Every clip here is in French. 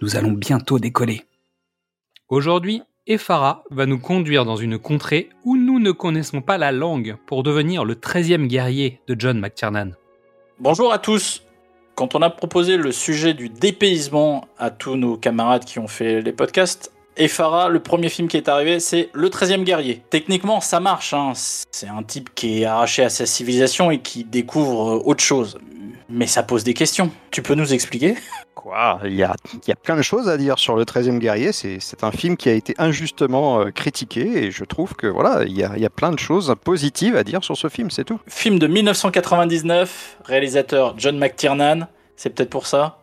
nous allons bientôt décoller. Aujourd'hui, Efara va nous conduire dans une contrée où nous ne connaissons pas la langue pour devenir le 13e guerrier de John McTiernan. Bonjour à tous. Quand on a proposé le sujet du dépaysement à tous nos camarades qui ont fait les podcasts, Efara, le premier film qui est arrivé, c'est Le 13e guerrier. Techniquement, ça marche. Hein. C'est un type qui est arraché à sa civilisation et qui découvre autre chose. Mais ça pose des questions. Tu peux nous expliquer? Quoi? Il y, a, il y a plein de choses à dire sur le 13e guerrier. C'est un film qui a été injustement euh, critiqué et je trouve que voilà, il y, a, il y a plein de choses positives à dire sur ce film, c'est tout. Film de 1999, réalisateur John McTiernan. C'est peut-être pour ça?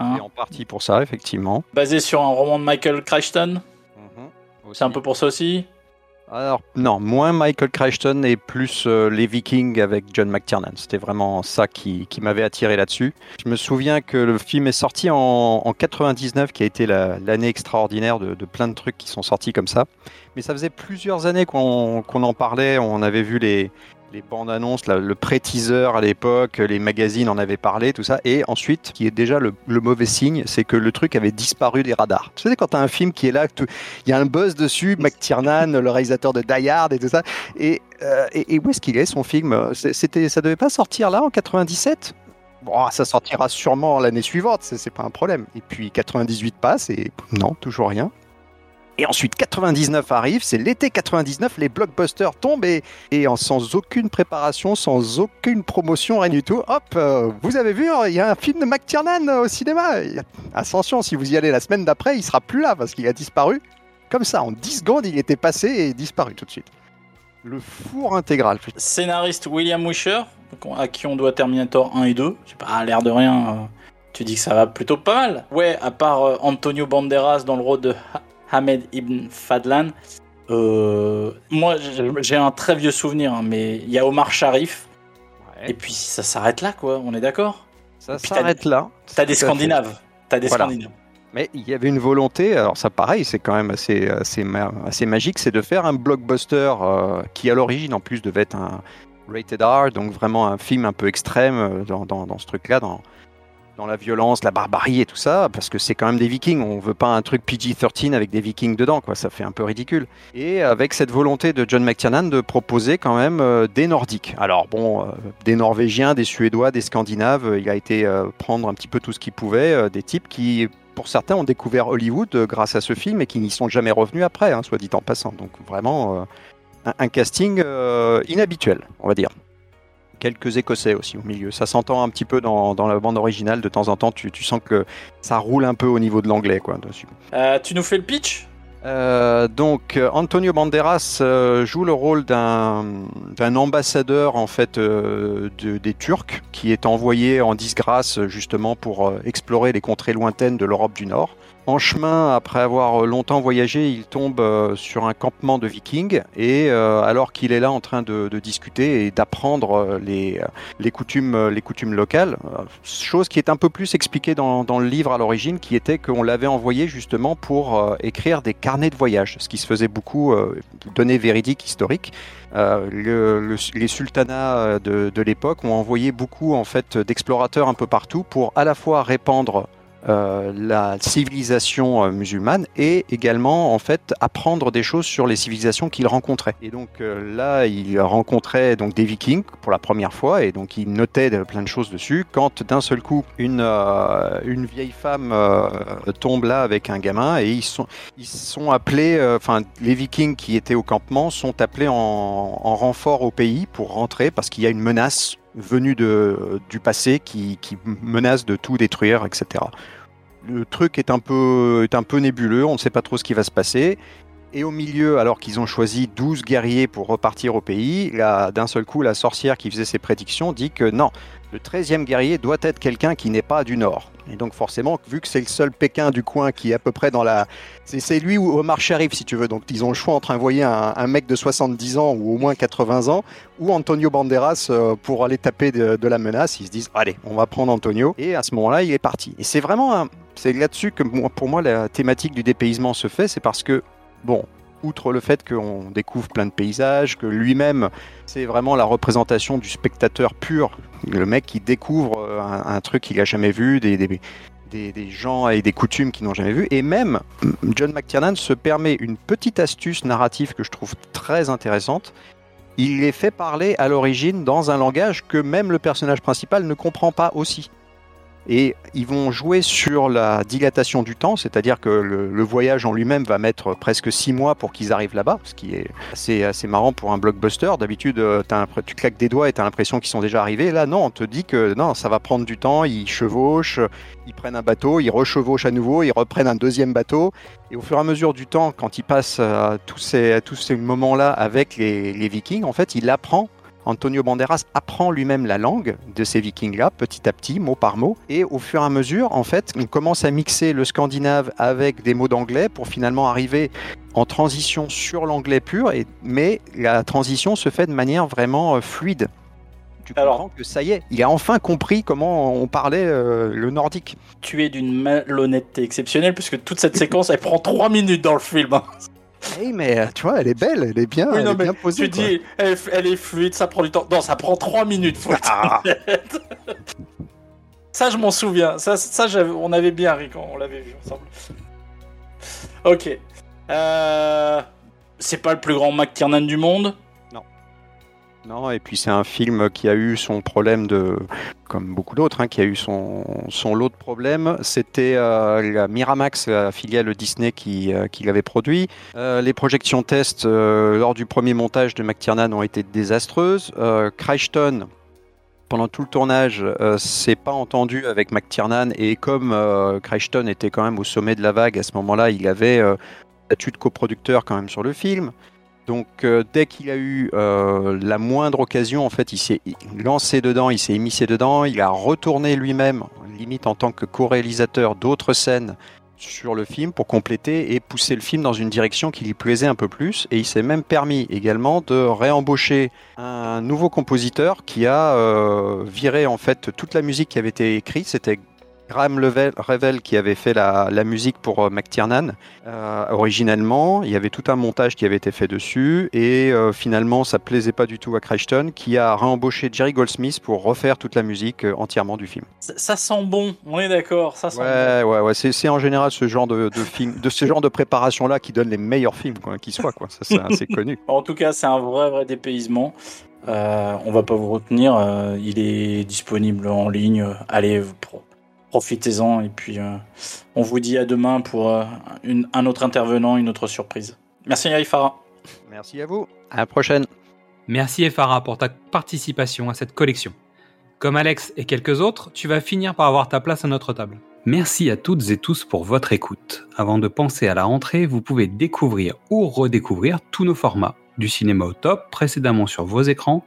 Hein? En partie pour ça, effectivement. Basé sur un roman de Michael Crichton? Mhm, c'est un peu pour ça aussi? Alors, non, moins Michael Crichton et plus euh, les Vikings avec John McTiernan. C'était vraiment ça qui, m'avait attiré là-dessus. Je me souviens que le film est sorti en, 99, qui a été l'année extraordinaire de, plein de trucs qui sont sortis comme ça. Mais ça faisait plusieurs années qu'on en parlait. On avait vu les, les bandes annonces, le pré-teaser à l'époque, les magazines en avaient parlé, tout ça. Et ensuite, qui est déjà le, mauvais signe, c'est que le truc avait disparu des radars. Tu sais, quand tu as un film qui est là, il y a un buzz dessus, McTiernan, le réalisateur de Die Hard et tout ça. Et, euh, et, où est-ce qu'il est son film? C'était, Ça devait pas sortir là en 97 Bon, ça sortira sûrement l'année suivante, c'est pas un problème. Et puis 98 passe et non, toujours rien. Et ensuite 99 arrive, c'est l'été 99, les blockbusters tombent et, et sans aucune préparation, sans aucune promotion, rien du tout, hop, euh, vous avez vu, il y a un film de McTiernan au cinéma. Attention, si vous y allez la semaine d'après, il sera plus là parce qu'il a disparu. Comme ça, en 10 secondes, il était passé et disparu tout de suite. Le four intégral. Scénariste William Wisher, à qui on doit Terminator 1 et 2. J'ai pas l'air de rien. Euh, tu dis que ça va plutôt pas mal. Ouais, à part euh, Antonio Banderas dans le rôle de Ahmed Ibn Fadlan. Euh, moi, j'ai un très vieux souvenir, hein, mais il y a Omar Sharif. Et puis ça s'arrête là, quoi. On est d'accord? Ça s'arrête là. T'as des Scandinaves. T'as des Scandinaves. Mais il y avait une volonté, alors ça pareil, c'est quand même assez, assez, assez magique, c'est de faire un blockbuster euh, qui à l'origine en plus devait être un rated R, donc vraiment un film un peu extrême euh, dans, dans, dans ce truc-là, dans, dans la violence, la barbarie et tout ça, parce que c'est quand même des vikings. On veut pas un truc PG-13 avec des vikings dedans, quoi. Ça fait un peu ridicule. Et avec cette volonté de John McTiernan de proposer quand même euh, des Nordiques. Alors bon, euh, des Norvégiens, des Suédois, des Scandinaves. il a été euh, prendre un petit peu tout ce qu'il pouvait, des types qui pour certains, ont découvert Hollywood grâce à ce film et qui n'y sont jamais revenus après, hein, soit dit en passant. Donc vraiment un, casting inhabituel, on va dire quelques Écossais aussi au milieu. Ça s'entend un petit peu dans, la bande originale, de temps en temps, tu, sens que ça roule un peu au niveau de l'anglais. quoi dessus. Euh, tu nous fais le pitch? Euh, donc Antonio Banderas euh, joue le rôle d'un ambassadeur en fait des Turcs qui est envoyé en disgrâce justement pour explorer les contrées lointaines de l'Europe du Nord. En chemin, après avoir longtemps voyagé, il tombe euh, sur un campement de vikings et euh, alors qu'il est là en train de, discuter et d'apprendre euh, les, coutumes, les coutumes locales, chose qui est un peu plus expliquée dans, le livre à l'origine, qui était qu'on l'avait envoyé justement pour écrire des carnets de voyage, ce qui se faisait beaucoup, données véridiques, historiques. les sultanats de, de l'époque ont envoyé beaucoup en fait d'explorateurs un peu partout pour à la fois répandre euh, la civilisation euh, musulmane et également en fait apprendre des choses sur les civilisations qu'il rencontrait. Et donc euh, là, il rencontrait donc des Vikings pour la première fois et donc il notait plein de choses dessus. Quand d'un seul coup une une vieille femme tombe là avec un gamin et ils sont ils sont appelés, enfin les Vikings qui étaient au campement sont appelés en, en renfort au pays pour rentrer parce qu'il y a une menace venue de, du passé qui, qui menace de tout détruire, etc. le truc est un peu, est un peu nébuleux, on ne sait pas trop ce qui va se passer. Et au milieu, alors qu'ils ont choisi 12 guerriers pour repartir au pays, d'un seul coup, la sorcière qui faisait ses prédictions dit que non, le 13e guerrier doit être quelqu'un qui n'est pas du Nord. Et donc forcément, vu que c'est le seul Pékin du coin qui est à peu près dans la... C'est lui ou Omar Sharif, si tu veux. Donc ils ont le choix entre envoyer un, mec de 70 ans ou au moins 80 ans, ou Antonio Banderas euh, pour aller taper de, la menace. Ils se disent, allez, on va prendre Antonio. Et à ce moment-là, il est parti. Et c'est vraiment... C'est là-dessus que pour moi, la thématique du dépaysement se fait. C'est parce que bon, outre le fait qu'on découvre plein de paysages, que lui-même, c'est vraiment la représentation du spectateur pur, le mec qui découvre euh, un, truc qu'il n'a jamais vu, des, des, gens et des coutumes qu'il n'a jamais vu. Et même, John McTiernan se permet une petite astuce narrative que je trouve très intéressante. Il les fait parler à l'origine dans un langage que même le personnage principal ne comprend pas aussi. Et ils vont jouer sur la dilatation du temps, c'est-à-dire que le, voyage en lui-même va mettre presque six mois pour qu'ils arrivent là-bas, ce qui est assez, assez marrant pour un blockbuster. D'habitude, euh, tu claques des doigts et tu as l'impression qu'ils sont déjà arrivés. Là, non, on te dit que non, ça va prendre du temps. Ils chevauchent, ils prennent un bateau, ils rechevauchent à nouveau, ils reprennent un deuxième bateau. Et au fur et à mesure du temps, quand ils passent euh, tous ces, ces moments-là avec les, les Vikings, en fait, il apprend Antonio Banderas apprend lui-même la langue de ces vikings-là, petit à petit, mot par mot. Et au fur et à mesure, en fait, on commence à mixer le scandinave avec des mots d'anglais pour finalement arriver en transition sur l'anglais pur, et, mais la transition se fait de manière vraiment euh, fluide. Tu comprends que ça y est, il a enfin compris comment on parlait euh, le nordique. Tu es d'une malhonnêteté exceptionnelle, puisque toute cette séquence, elle prend 3 minutes dans le film. Hein. Oui, mais euh, tu vois, elle est belle, elle est bien, bien posée. Tu dis, elle, est fluide, ça prend du temps. Non, ça prend 3 minutes, faut ah. Ça, je m'en souviens. Ça, ça on avait bien ri quand on l'avait vu ensemble. Ok. Euh, c'est pas le plus grand McTiernan du monde non, et puis c'est un film qui a eu son problème de, comme beaucoup d'autres, hein, qui a eu son, son lot de problèmes. C'était euh, la Miramax, la filiale Disney, qui, euh, qui l'avait produit. Euh, les projections test lors du premier montage de McTiernan ont été désastreuses. Crichton, pendant tout le tournage, s'est pas entendu avec McTiernan et comme Crichton était quand même au sommet de la vague à ce moment-là, il avait statut de coproducteur quand même sur le film. Donc euh, dès qu'il a eu euh, la moindre occasion, en fait, il s'est lancé dedans, il s'est émissé dedans, il a retourné lui-même, limite en tant que co-réalisateur, d'autres scènes sur le film pour compléter et pousser le film dans une direction qui lui plaisait un peu plus. Et il s'est même permis également de réembaucher un nouveau compositeur qui a euh, viré en fait toute la musique qui avait été écrite. C'était Graham Revel qui avait fait la, musique pour euh, McTiernan euh, originellement. Il y avait tout un montage qui avait été fait dessus et euh, finalement ça plaisait pas du tout à Crichton qui a réembauché Jerry Goldsmith pour refaire toute la musique entièrement du film. Ça, sent bon, on est d'accord. Ça sent ouais, ouais, ouais, c'est en général ce genre de, film, de ce genre de préparation là qui donne les meilleurs films quoi, qui soient quoi. Ça c'est assez connu. En tout cas, c'est un vrai vrai dépaysement. on va pas vous retenir, il est disponible en ligne. Allez, pro profitez-en et puis euh, on vous dit à demain pour euh, un autre intervenant, une autre surprise. Merci Farah. Merci à vous. À la prochaine. Merci Efara pour ta participation à cette collection. Comme Alex et quelques autres, tu vas finir par avoir ta place à notre table. Merci à toutes et tous pour votre écoute. Avant de penser à la rentrée, vous pouvez découvrir ou redécouvrir tous nos formats, du cinéma au top précédemment sur vos écrans,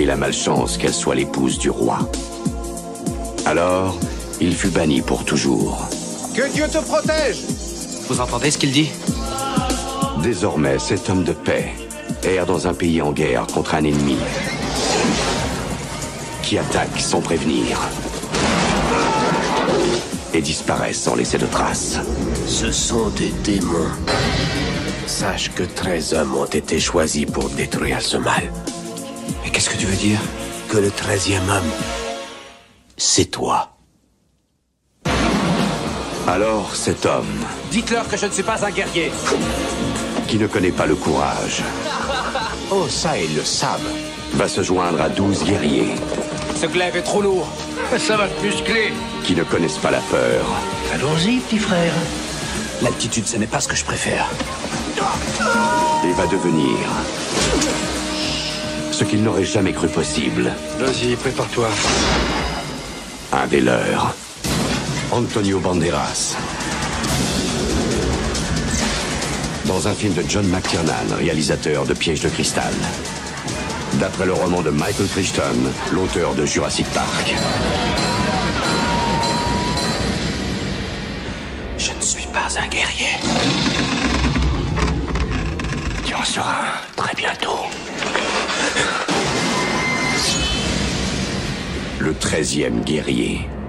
et la malchance qu'elle soit l'épouse du roi. Alors, il fut banni pour toujours. Que Dieu te protège Vous entendez ce qu'il dit? Désormais, cet homme de paix erre dans un pays en guerre contre un ennemi qui attaque sans prévenir et disparaît sans laisser de traces. Ce sont des démons. Sache que 13 hommes ont été choisis pour détruire ce mal. Qu'est-ce que tu veux dire Que le treizième homme, c'est toi. Alors cet homme, Dites-leur que je ne suis pas un guerrier. qui ne connaît pas le courage, Oh, ça, ils le savent. va se joindre à 12 guerriers Ce glaive est trop lourd. Ça va te muscler. qui ne connaissent pas la peur Allons-y, petit frère. L'altitude, ce n'est pas ce que je préfère. et va devenir ce qu'ils n'auraient jamais cru possible. Vas-y, prépare-toi. Un des leurs. Antonio Banderas. Dans un film de John McTiernan, réalisateur de Piège de cristal. D'après le roman de Michael Crichton, l'auteur de Jurassic Park. Je ne suis pas un guerrier. Tu en seras un très bientôt. Le 13e guerrier.